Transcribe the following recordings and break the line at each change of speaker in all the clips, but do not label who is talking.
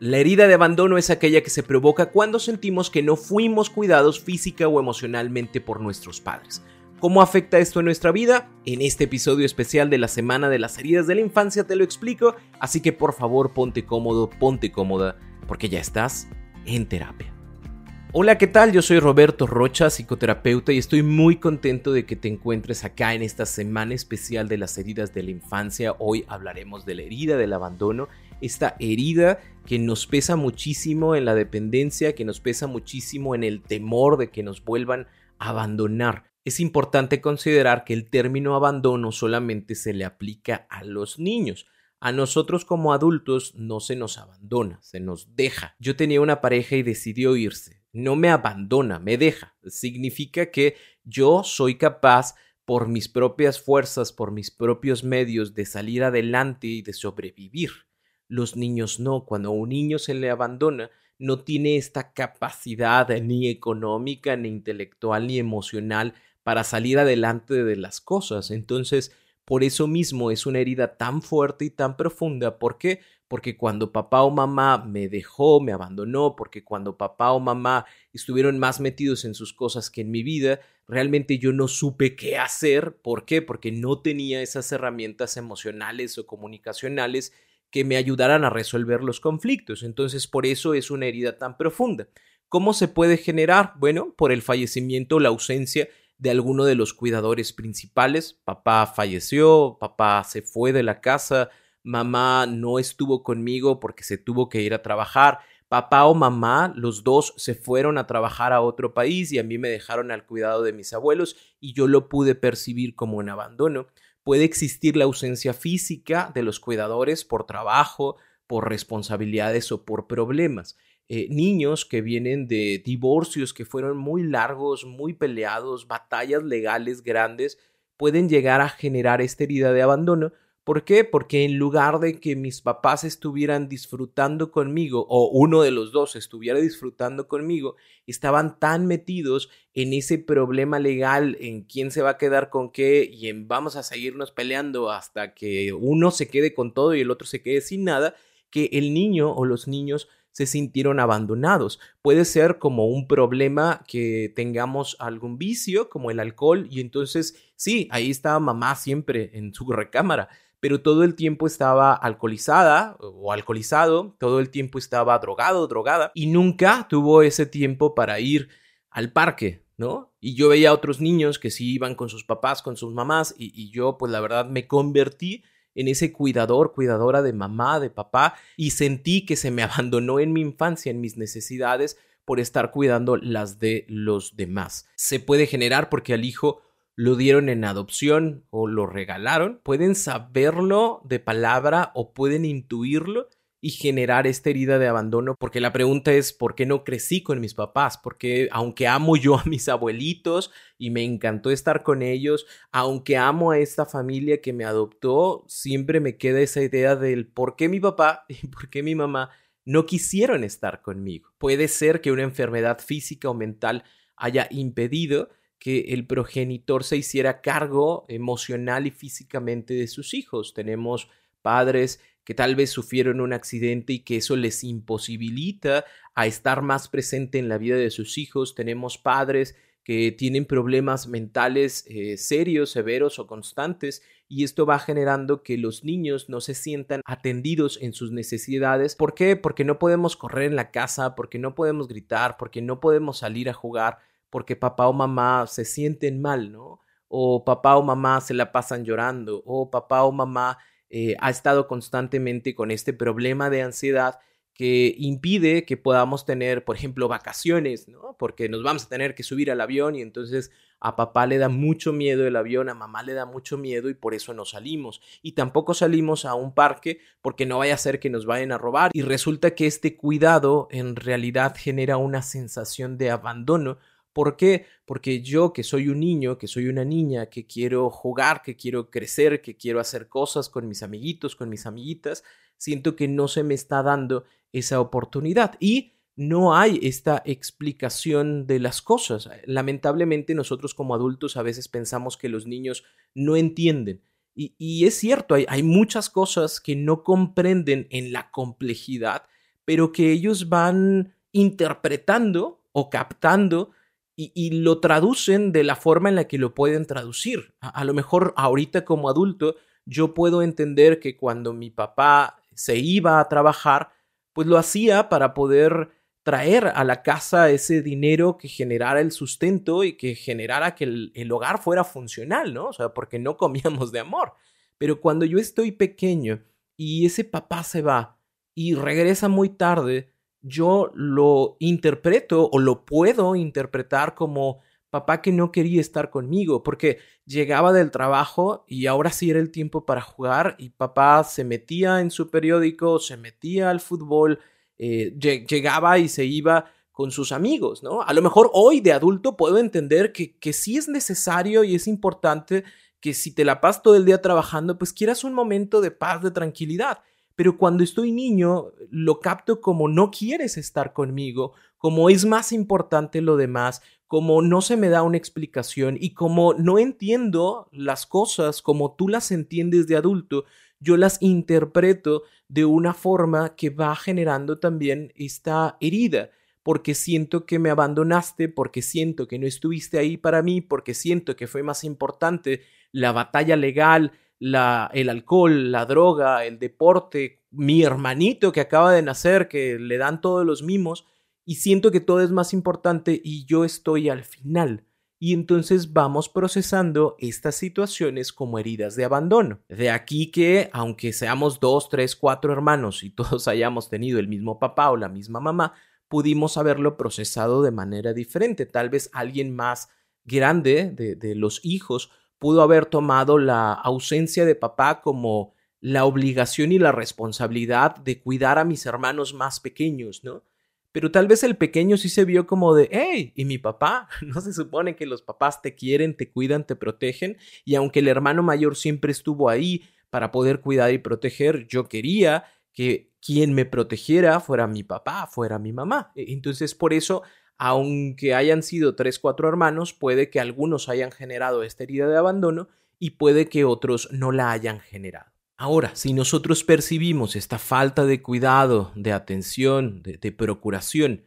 La herida de abandono es aquella que se provoca cuando sentimos que no fuimos cuidados física o emocionalmente por nuestros padres. ¿Cómo afecta esto en nuestra vida? En este episodio especial de la Semana de las Heridas de la Infancia te lo explico, así que por favor ponte cómodo, ponte cómoda, porque ya estás en terapia. Hola, ¿qué tal? Yo soy Roberto Rocha, psicoterapeuta, y estoy muy contento de que te encuentres acá en esta semana especial de las heridas de la infancia. Hoy hablaremos de la herida del abandono esta herida que nos pesa muchísimo en la dependencia, que nos pesa muchísimo en el temor de que nos vuelvan a abandonar. Es importante considerar que el término abandono solamente se le aplica a los niños. A nosotros como adultos no se nos abandona, se nos deja. Yo tenía una pareja y decidió irse. No me abandona, me deja. Significa que yo soy capaz por mis propias fuerzas, por mis propios medios, de salir adelante y de sobrevivir. Los niños no, cuando a un niño se le abandona, no tiene esta capacidad ni económica, ni intelectual, ni emocional para salir adelante de las cosas. Entonces, por eso mismo es una herida tan fuerte y tan profunda. ¿Por qué? Porque cuando papá o mamá me dejó, me abandonó, porque cuando papá o mamá estuvieron más metidos en sus cosas que en mi vida, realmente yo no supe qué hacer. ¿Por qué? Porque no tenía esas herramientas emocionales o comunicacionales que me ayudaran a resolver los conflictos. Entonces, por eso es una herida tan profunda. ¿Cómo se puede generar? Bueno, por el fallecimiento o la ausencia de alguno de los cuidadores principales. Papá falleció, papá se fue de la casa, mamá no estuvo conmigo porque se tuvo que ir a trabajar. Papá o mamá, los dos se fueron a trabajar a otro país y a mí me dejaron al cuidado de mis abuelos y yo lo pude percibir como un abandono puede existir la ausencia física de los cuidadores por trabajo, por responsabilidades o por problemas. Eh, niños que vienen de divorcios que fueron muy largos, muy peleados, batallas legales grandes, pueden llegar a generar esta herida de abandono ¿Por qué? Porque en lugar de que mis papás estuvieran disfrutando conmigo o uno de los dos estuviera disfrutando conmigo, estaban tan metidos en ese problema legal, en quién se va a quedar con qué y en vamos a seguirnos peleando hasta que uno se quede con todo y el otro se quede sin nada, que el niño o los niños se sintieron abandonados. Puede ser como un problema que tengamos algún vicio, como el alcohol, y entonces sí, ahí estaba mamá siempre en su recámara pero todo el tiempo estaba alcoholizada o alcoholizado, todo el tiempo estaba drogado, drogada, y nunca tuvo ese tiempo para ir al parque, ¿no? Y yo veía a otros niños que sí iban con sus papás, con sus mamás, y, y yo pues la verdad me convertí en ese cuidador, cuidadora de mamá, de papá, y sentí que se me abandonó en mi infancia, en mis necesidades, por estar cuidando las de los demás. Se puede generar porque al hijo lo dieron en adopción o lo regalaron, pueden saberlo de palabra o pueden intuirlo y generar esta herida de abandono, porque la pregunta es, ¿por qué no crecí con mis papás? Porque aunque amo yo a mis abuelitos y me encantó estar con ellos, aunque amo a esta familia que me adoptó, siempre me queda esa idea del por qué mi papá y por qué mi mamá no quisieron estar conmigo. Puede ser que una enfermedad física o mental haya impedido que el progenitor se hiciera cargo emocional y físicamente de sus hijos. Tenemos padres que tal vez sufrieron un accidente y que eso les imposibilita a estar más presente en la vida de sus hijos. Tenemos padres que tienen problemas mentales eh, serios, severos o constantes y esto va generando que los niños no se sientan atendidos en sus necesidades. ¿Por qué? Porque no podemos correr en la casa, porque no podemos gritar, porque no podemos salir a jugar, porque papá o mamá se sienten mal, ¿no? O papá o mamá se la pasan llorando, o papá o mamá eh, ha estado constantemente con este problema de ansiedad que impide que podamos tener, por ejemplo, vacaciones, ¿no? Porque nos vamos a tener que subir al avión y entonces a papá le da mucho miedo el avión, a mamá le da mucho miedo y por eso no salimos. Y tampoco salimos a un parque porque no vaya a ser que nos vayan a robar. Y resulta que este cuidado en realidad genera una sensación de abandono. ¿Por qué? Porque yo que soy un niño, que soy una niña, que quiero jugar, que quiero crecer, que quiero hacer cosas con mis amiguitos, con mis amiguitas, siento que no se me está dando esa oportunidad y no hay esta explicación de las cosas. Lamentablemente nosotros como adultos a veces pensamos que los niños no entienden. Y, es cierto, hay, hay muchas cosas que no comprenden en la complejidad, pero que ellos van interpretando o captando y, lo traducen de la forma en la que lo pueden traducir. a, lo mejor ahorita como adulto yo puedo entender que cuando mi papá se iba a trabajar, pues lo hacía para poder traer a la casa ese dinero que generara el sustento y que generara que el, hogar fuera funcional, ¿no? O sea, porque no comíamos de amor. Pero cuando yo estoy pequeño y ese papá se va y regresa muy tarde, yo lo interpreto o lo puedo interpretar como papá que no quería estar conmigo, porque llegaba del trabajo y ahora sí era el tiempo para jugar y papá se metía en su periódico, se metía al fútbol, eh, llegaba y se iba con sus amigos, ¿no? A lo mejor hoy de adulto puedo entender que, que sí es necesario y es importante que si te la pasas todo el día trabajando, pues quieras un momento de paz, de tranquilidad. Pero cuando estoy niño, lo capto como no quieres estar conmigo, como es más importante lo demás, como no se me da una explicación y como no entiendo las cosas como tú las entiendes de adulto, yo las interpreto de una forma que va generando también esta herida, porque siento que me abandonaste, porque siento que no estuviste ahí para mí, porque siento que fue más importante la batalla legal, la, el alcohol, la droga, el deporte, mi hermanito que acaba de nacer, que le dan todos los mimos, y siento que todo es más importante y yo estoy al final. Y entonces vamos procesando estas situaciones como heridas de abandono. De aquí que, aunque seamos dos, tres, cuatro hermanos y todos hayamos tenido el mismo papá o la misma mamá, pudimos haberlo procesado de manera diferente. Tal vez alguien más grande de, de los hijos pudo haber tomado la ausencia de papá como la obligación y la responsabilidad de cuidar a mis hermanos más pequeños, ¿no? Pero tal vez el pequeño sí se vio como de, hey, ¿y mi papá? ¿No se supone que los papás te quieren, te cuidan, te protegen? Y aunque el hermano mayor siempre estuvo ahí para poder cuidar y proteger, yo quería que quien me protegiera fuera mi papá, fuera mi mamá. E, entonces, por eso, aunque hayan sido tres, cuatro hermanos, puede que algunos hayan generado esta herida de abandono y puede que otros no la hayan generado. Ahora, si nosotros percibimos esta falta de cuidado, de atención, de, procuración,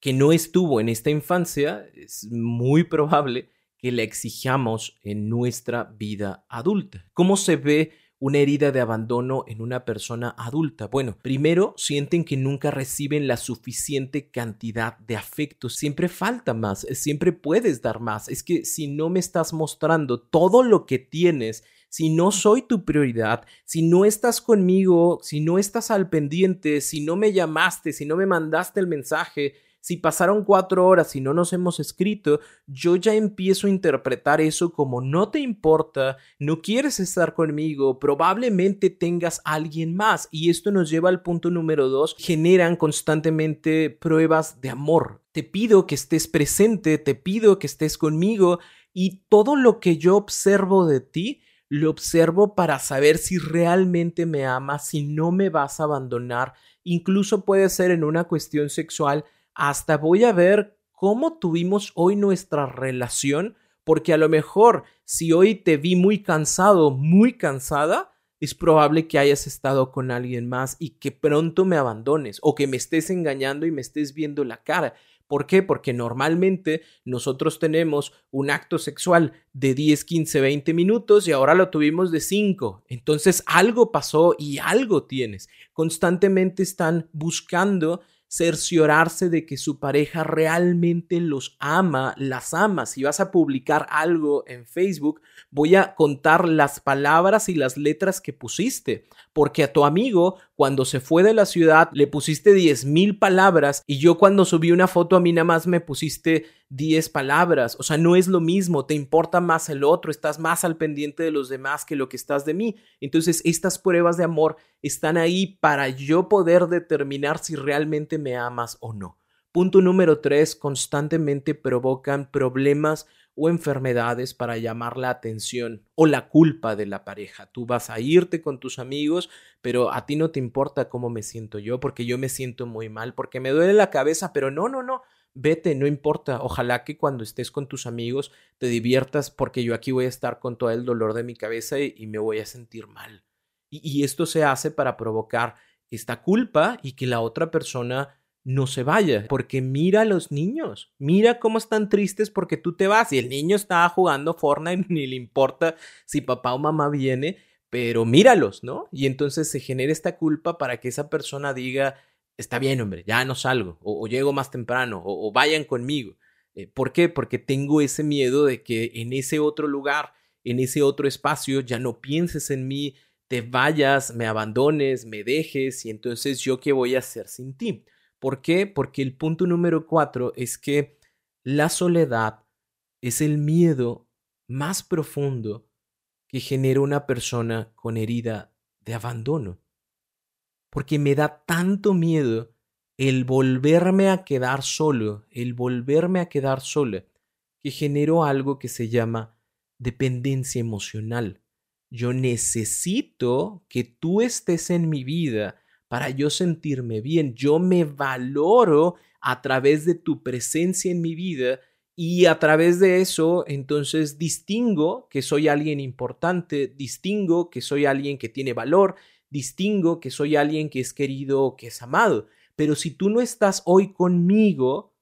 que no estuvo en esta infancia, es muy probable que la exijamos en nuestra vida adulta. ¿Cómo se ve una herida de abandono en una persona adulta? Bueno, primero sienten que nunca reciben la suficiente cantidad de afecto, siempre falta más, siempre puedes dar más. Es que si no me estás mostrando todo lo que tienes, si no soy tu prioridad, si no estás conmigo, si no estás al pendiente, si no me llamaste, si no me mandaste el mensaje, si pasaron cuatro horas y no nos hemos escrito, yo ya empiezo a interpretar eso como no te importa, no quieres estar conmigo, probablemente tengas a alguien más. Y esto nos lleva al punto número dos, generan constantemente pruebas de amor. Te pido que estés presente, te pido que estés conmigo y todo lo que yo observo de ti lo observo para saber si realmente me amas, si no me vas a abandonar, incluso puede ser en una cuestión sexual, hasta voy a ver cómo tuvimos hoy nuestra relación, porque a lo mejor si hoy te vi muy cansado, muy cansada, es probable que hayas estado con alguien más y que pronto me abandones o que me estés engañando y me estés viendo la cara. ¿Por qué? Porque normalmente nosotros tenemos un acto sexual de 10, 15, 20 minutos y ahora lo tuvimos de 5. Entonces algo pasó y algo tienes. Constantemente están buscando cerciorarse de que su pareja realmente los ama, las ama. Si vas a publicar algo en Facebook, voy a contar las palabras y las letras que pusiste, porque a tu amigo cuando se fue de la ciudad le pusiste diez mil palabras y yo cuando subí una foto a mí nada más me pusiste 10 palabras. O sea, no es lo mismo, te importa más el otro, estás más al pendiente de los demás que lo que estás de mí. Entonces, estas pruebas de amor están ahí para yo poder determinar si realmente me amas o no. Punto número tres, constantemente provocan problemas o enfermedades para llamar la atención o la culpa de la pareja. Tú vas a irte con tus amigos, pero a ti no te importa cómo me siento yo, porque yo me siento muy mal, porque me duele la cabeza, pero no, no, no, vete, no importa. Ojalá que cuando estés con tus amigos te diviertas, porque yo aquí voy a estar con todo el dolor de mi cabeza y, me voy a sentir mal. Y, esto se hace para provocar esta culpa y que la otra persona no se vaya, porque mira a los niños, mira cómo están tristes porque tú te vas y el niño está jugando Fortnite, ni le importa si papá o mamá viene, pero míralos, ¿no? Y entonces se genera esta culpa para que esa persona diga, está bien, hombre, ya no salgo, o, llego más temprano, o, vayan conmigo. Eh, ¿Por qué? Porque tengo ese miedo de que en ese otro lugar, en ese otro espacio, ya no pienses en mí, te vayas, me abandones, me dejes y entonces yo qué voy a hacer sin ti. ¿Por qué? Porque el punto número cuatro es que la soledad es el miedo más profundo que genera una persona con herida de abandono. Porque me da tanto miedo el volverme a quedar solo, el volverme a quedar sola, que genero algo que se llama dependencia emocional. Yo necesito que tú estés en mi vida para yo sentirme bien. Yo me valoro a través de tu presencia en mi vida y a través de eso entonces distingo que soy alguien importante, distingo que soy alguien que tiene valor, distingo que soy alguien que es querido, que es amado. Pero si tú no estás hoy conmigo,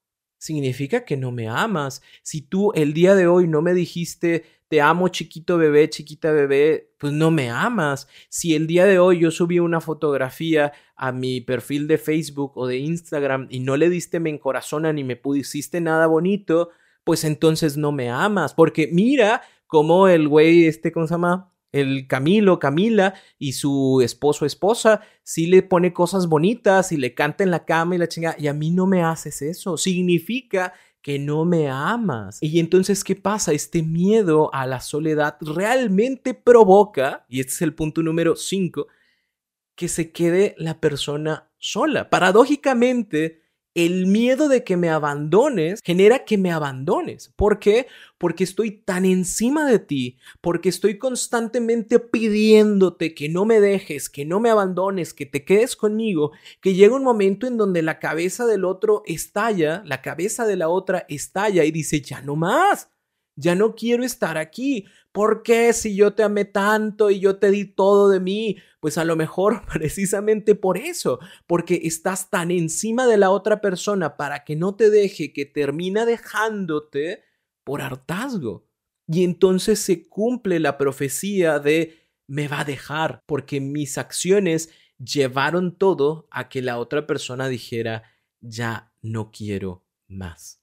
significa que no me amas. Si tú el día de hoy no me dijiste te amo chiquito bebé, chiquita bebé, pues no me amas. Si el día de hoy yo subí una fotografía a mi perfil de Facebook o de Instagram y no le diste me encorazona ni me pusiste nada bonito, pues entonces no me amas. Porque mira cómo el güey, este, ¿cómo se llama? El Camilo, Camila y su esposo, esposa, sí le pone cosas bonitas y le canta en la cama y la chinga, y a mí no me haces eso. Significa que no me amas. Y entonces, ¿qué pasa? Este miedo a la soledad realmente provoca, y este es el punto número 5, que se quede la persona sola. Paradójicamente, el miedo de que me abandones genera que me abandones. ¿Por qué? Porque estoy tan encima de ti, porque estoy constantemente pidiéndote que no me dejes, que no me abandones, que te quedes conmigo, que llega un momento en donde la cabeza del otro estalla, la cabeza de la otra estalla y dice, ya no más, ya no quiero estar aquí. ¿Por qué si yo te amé tanto y yo te di todo de mí? Pues a lo mejor precisamente por eso, porque estás tan encima de la otra persona para que no te deje que termina dejándote por hartazgo. Y entonces se cumple la profecía de me va a dejar, porque mis acciones llevaron todo a que la otra persona dijera ya no quiero más.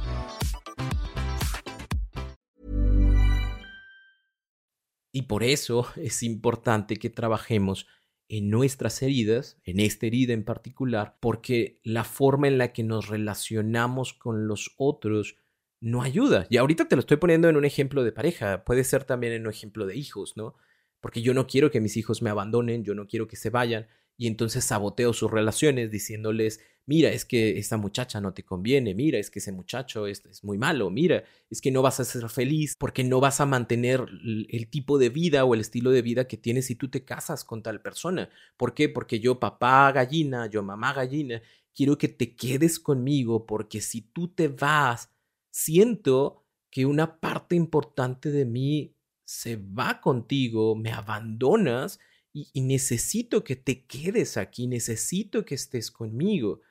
Y por eso es importante que trabajemos en nuestras heridas, en esta herida en particular, porque la forma en la que nos relacionamos con los otros no ayuda. Y ahorita te lo estoy poniendo en un ejemplo de pareja, puede ser también en un ejemplo de hijos, ¿no? Porque yo no quiero que mis hijos me abandonen, yo no quiero que se vayan, y entonces saboteo sus relaciones diciéndoles, mira, es que esta muchacha no te conviene, mira, es que ese muchacho es, muy malo, mira, es que no vas a ser feliz porque no vas a mantener el, tipo de vida o el estilo de vida que tienes si tú te casas con tal persona. ¿Por qué? Porque yo papá gallina, yo mamá gallina, quiero que te quedes conmigo porque si tú te vas, siento que una parte importante de mí se va contigo, me abandonas y, necesito que te quedes aquí, necesito que estés conmigo.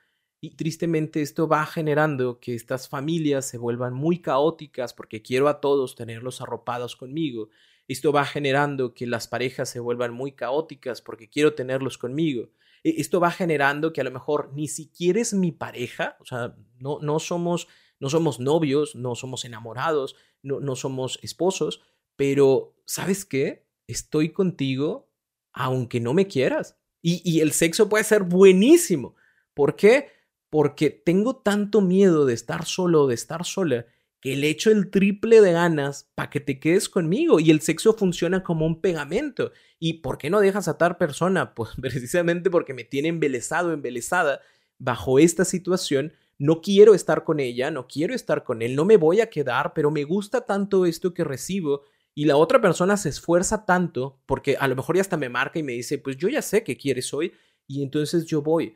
Y tristemente esto va generando que estas familias se vuelvan muy caóticas porque quiero a todos tenerlos arropados conmigo. Esto va generando que las parejas se vuelvan muy caóticas porque quiero tenerlos conmigo. E, esto va generando que a lo mejor ni siquiera es mi pareja, o sea, no, no, somos, no somos novios, no somos enamorados, no, no somos esposos, pero ¿sabes qué? Estoy contigo aunque no me quieras. Y, y el sexo puede ser buenísimo. ¿Por qué? Porque tengo tanto miedo de estar solo de estar sola que le echo el triple de ganas para que te quedes conmigo y el sexo funciona como un pegamento. ¿Y por qué no dejas atar persona? Pues precisamente porque me tiene embelesado, embelesada bajo esta situación. No quiero estar con ella, no quiero estar con él, no me voy a quedar, pero me gusta tanto esto que recibo y la otra persona se esfuerza tanto porque a lo mejor ya hasta me marca y me dice, pues yo ya sé que quieres hoy y entonces yo voy.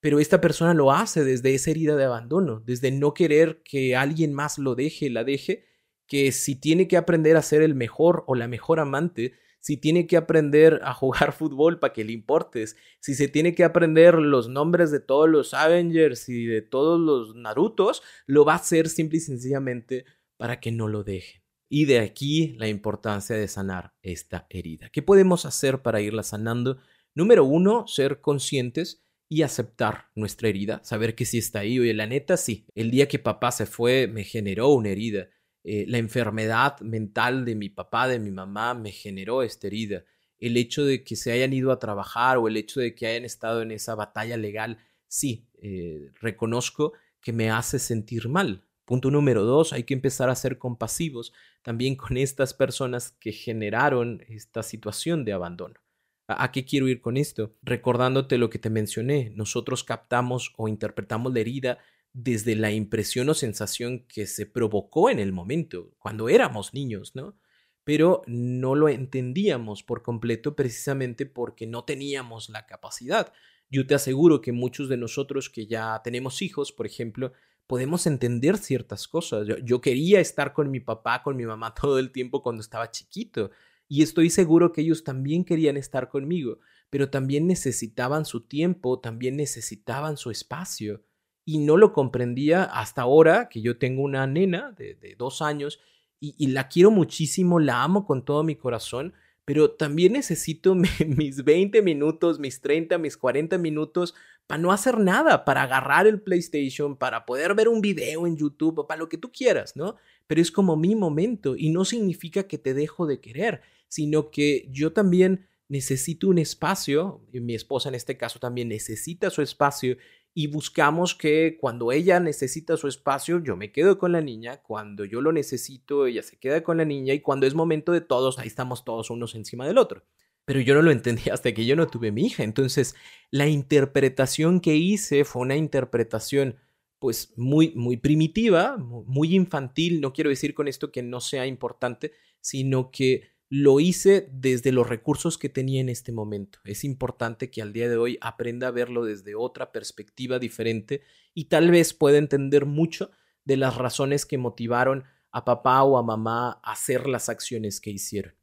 Pero esta persona lo hace desde esa herida de abandono, desde no querer que alguien más lo deje, la deje, que si tiene que aprender a ser el mejor o la mejor amante, si tiene que aprender a jugar fútbol para que le importes, si se tiene que aprender los nombres de todos los Avengers y de todos los Narutos, lo va a hacer simple y sencillamente para que no lo deje. Y de aquí la importancia de sanar esta herida. ¿Qué podemos hacer para irla sanando? Número uno, ser conscientes y aceptar nuestra herida, saber que sí está ahí. Oye, la neta, sí, el día que papá se fue me generó una herida. Eh, la enfermedad mental de mi papá, de mi mamá, me generó esta herida. El hecho de que se hayan ido a trabajar o el hecho de que hayan estado en esa batalla legal, sí, eh, reconozco que me hace sentir mal. Punto número dos, hay que empezar a ser compasivos también con estas personas que generaron esta situación de abandono. ¿A qué quiero ir con esto? Recordándote lo que te mencioné, nosotros captamos o interpretamos la herida desde la impresión o sensación que se provocó en el momento, cuando éramos niños, ¿no? Pero no lo entendíamos por completo precisamente porque no teníamos la capacidad. Yo te aseguro que muchos de nosotros que ya tenemos hijos, por ejemplo, podemos entender ciertas cosas. Yo, quería estar con mi papá, con mi mamá todo el tiempo cuando estaba chiquito. Y estoy seguro que ellos también querían estar conmigo, pero también necesitaban su tiempo, también necesitaban su espacio. Y no lo comprendía hasta ahora que yo tengo una nena de, dos años y, la quiero muchísimo, la amo con todo mi corazón, pero también necesito mis 20 minutos, mis 30, mis 40 minutos para no hacer nada, para agarrar el PlayStation, para poder ver un video en YouTube para lo que tú quieras, ¿no? Pero es como mi momento y no significa que te dejo de querer, sino que yo también necesito un espacio, y mi esposa en este caso también necesita su espacio y buscamos que cuando ella necesita su espacio, yo me quedo con la niña, cuando yo lo necesito, ella se queda con la niña y cuando es momento de todos, ahí estamos todos unos encima del otro. Pero yo no lo entendí hasta que yo no tuve mi hija. Entonces, la interpretación que hice fue una interpretación pues muy muy primitiva, muy infantil, no quiero decir con esto que no sea importante, sino que lo hice desde los recursos que tenía en este momento. Es importante que al día de hoy aprenda a verlo desde otra perspectiva diferente y tal vez pueda entender mucho de las razones que motivaron a papá o a mamá a hacer las acciones que hicieron.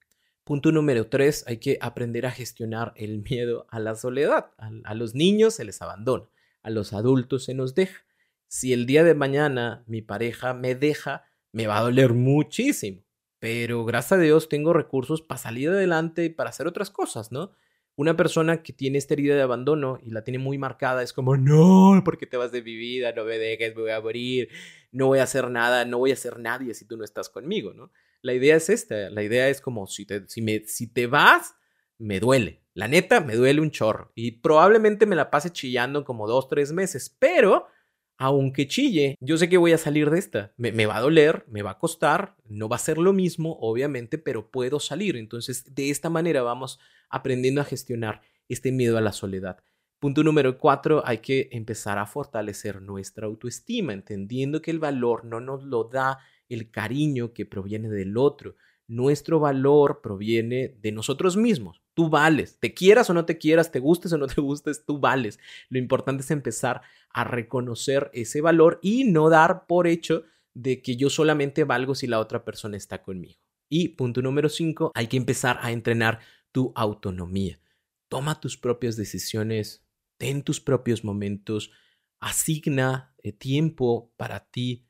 Punto número tres, hay que aprender a gestionar el miedo a la soledad. A, los niños se les abandona, a los adultos se nos deja. Si el día de mañana mi pareja me deja, me va a doler muchísimo pero gracias a Dios tengo recursos para salir adelante y para hacer otras cosas, ¿no? Una persona que tiene esta herida de abandono y la tiene muy marcada es como, no, porque te vas de mi vida, no me dejes, me voy a morir, no voy a hacer nada, no voy a ser nadie si tú no estás conmigo, ¿no? La idea es esta, la idea es como, si te, si me, si te vas, me duele. La neta, me duele un chorro. Y probablemente me la pase chillando como dos, tres meses, pero aunque chille, yo sé que voy a salir de esta. Me, va a doler, me va a costar, no va a ser lo mismo, obviamente, pero puedo salir. Entonces, de esta manera vamos aprendiendo a gestionar este miedo a la soledad. Punto número cuatro, hay que empezar a fortalecer nuestra autoestima, entendiendo que el valor no nos lo da el cariño que proviene del otro. Nuestro valor proviene de nosotros mismos. Tú vales, te quieras o no te quieras, te gustes o no te gustes, tú vales. Lo importante es empezar a reconocer ese valor y no dar por hecho de que yo solamente valgo si la otra persona está conmigo. Y punto número cinco, hay que empezar a entrenar tu autonomía. Toma tus propias decisiones, ten tus propios momentos, asigna eh, tiempo para ti.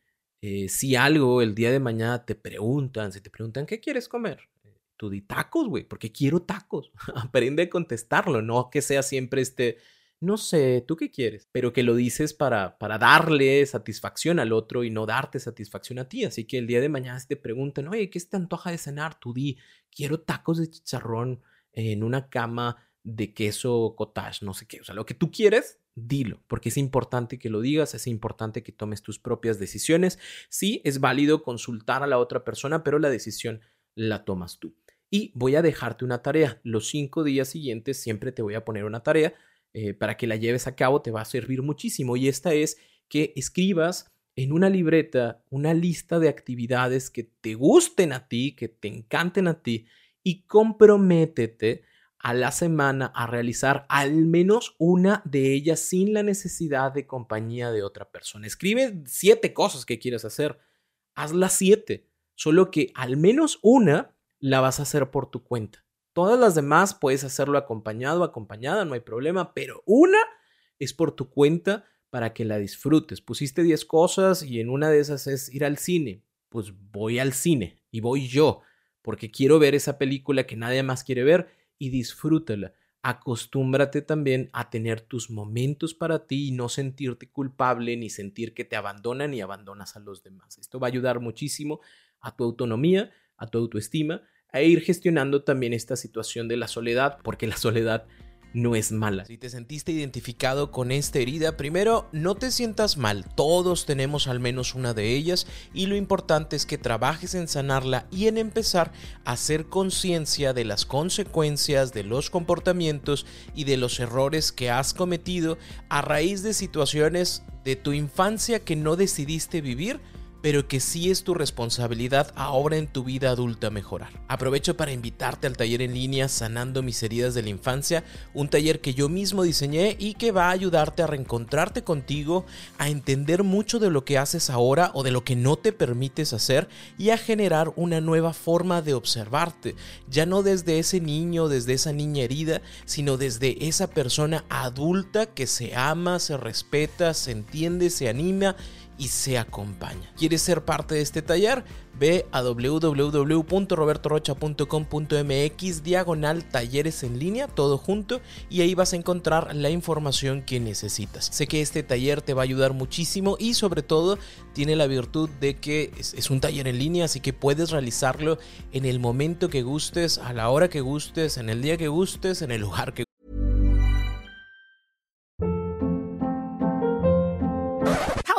Eh, si algo el día de mañana te preguntan, si te preguntan, ¿qué quieres comer? tú di tacos, güey, porque quiero tacos. Aprende a contestarlo, no que sea siempre este, no sé, ¿tú qué quieres? Pero que lo dices para, para darle satisfacción al otro y no darte satisfacción a ti. Así que el día de mañana si te preguntan, oye, ¿qué te antoja de cenar? Tú di, quiero tacos de chicharrón en una cama de queso cottage, no sé qué. O sea, lo que tú quieres, dilo, porque es importante que lo digas, es importante que tomes tus propias decisiones. Sí, es válido consultar a la otra persona, pero la decisión la tomas tú y voy a dejarte una tarea. Los cinco días siguientes siempre te voy a poner una tarea eh, para que la lleves a cabo, te va a servir muchísimo. Y esta es que escribas en una libreta una lista de actividades que te gusten a ti, que te encanten a ti y comprométete a la semana a realizar al menos una de ellas sin la necesidad de compañía de otra persona. Escribe siete cosas que quieras hacer, haz las siete, solo que al menos una la vas a hacer por tu cuenta. Todas las demás puedes hacerlo acompañado, acompañada, no hay problema, pero una es por tu cuenta para que la disfrutes. Pusiste 10 cosas y en una de esas es ir al cine. Pues voy al cine y voy yo, porque quiero ver esa película que nadie más quiere ver y disfrútala. Acostúmbrate también a tener tus momentos para ti y no sentirte culpable ni sentir que te abandonan y abandonas a los demás. Esto va a ayudar muchísimo a tu autonomía, a tu autoestima e ir gestionando también esta situación de la soledad, porque la soledad no es mala. Si te sentiste identificado con esta herida, primero no te sientas mal, todos tenemos al menos una de ellas y lo importante es que trabajes en sanarla y en empezar a hacer conciencia de las consecuencias de los comportamientos y de los errores que has cometido a raíz de situaciones de tu infancia que no decidiste vivir pero que sí es tu responsabilidad ahora en tu vida adulta mejorar. Aprovecho para invitarte al taller en línea Sanando mis heridas de la infancia, un taller que yo mismo diseñé y que va a ayudarte a reencontrarte contigo, a entender mucho de lo que haces ahora o de lo que no te permites hacer y a generar una nueva forma de observarte, ya no desde ese niño, desde esa niña herida, sino desde esa persona adulta que se ama, se respeta, se entiende, se anima y se acompaña. ¿Quieres ser parte de este taller? Ve a www.robertorocha.com.mx diagonal talleres en línea, todo junto, y ahí vas a encontrar la información que necesitas. Sé que este taller te va a ayudar muchísimo y sobre todo tiene la virtud de que es, es un taller en línea, así que puedes realizarlo en el momento que gustes, a la hora que gustes, en el día que gustes, en el lugar que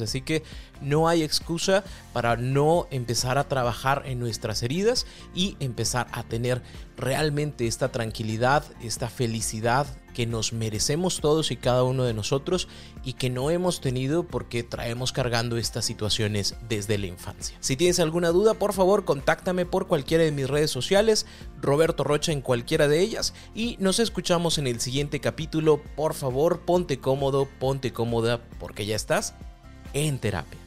Así que no hay excusa para no empezar a trabajar en nuestras heridas y empezar a tener realmente esta tranquilidad, esta felicidad que nos merecemos todos y cada uno de nosotros y que no hemos tenido porque traemos cargando estas situaciones desde la infancia. Si tienes alguna duda, por favor, contáctame por cualquiera de mis redes sociales, Roberto Rocha en cualquiera de ellas y nos escuchamos en el siguiente capítulo. Por favor, ponte cómodo, ponte cómoda porque ya estás en terapia.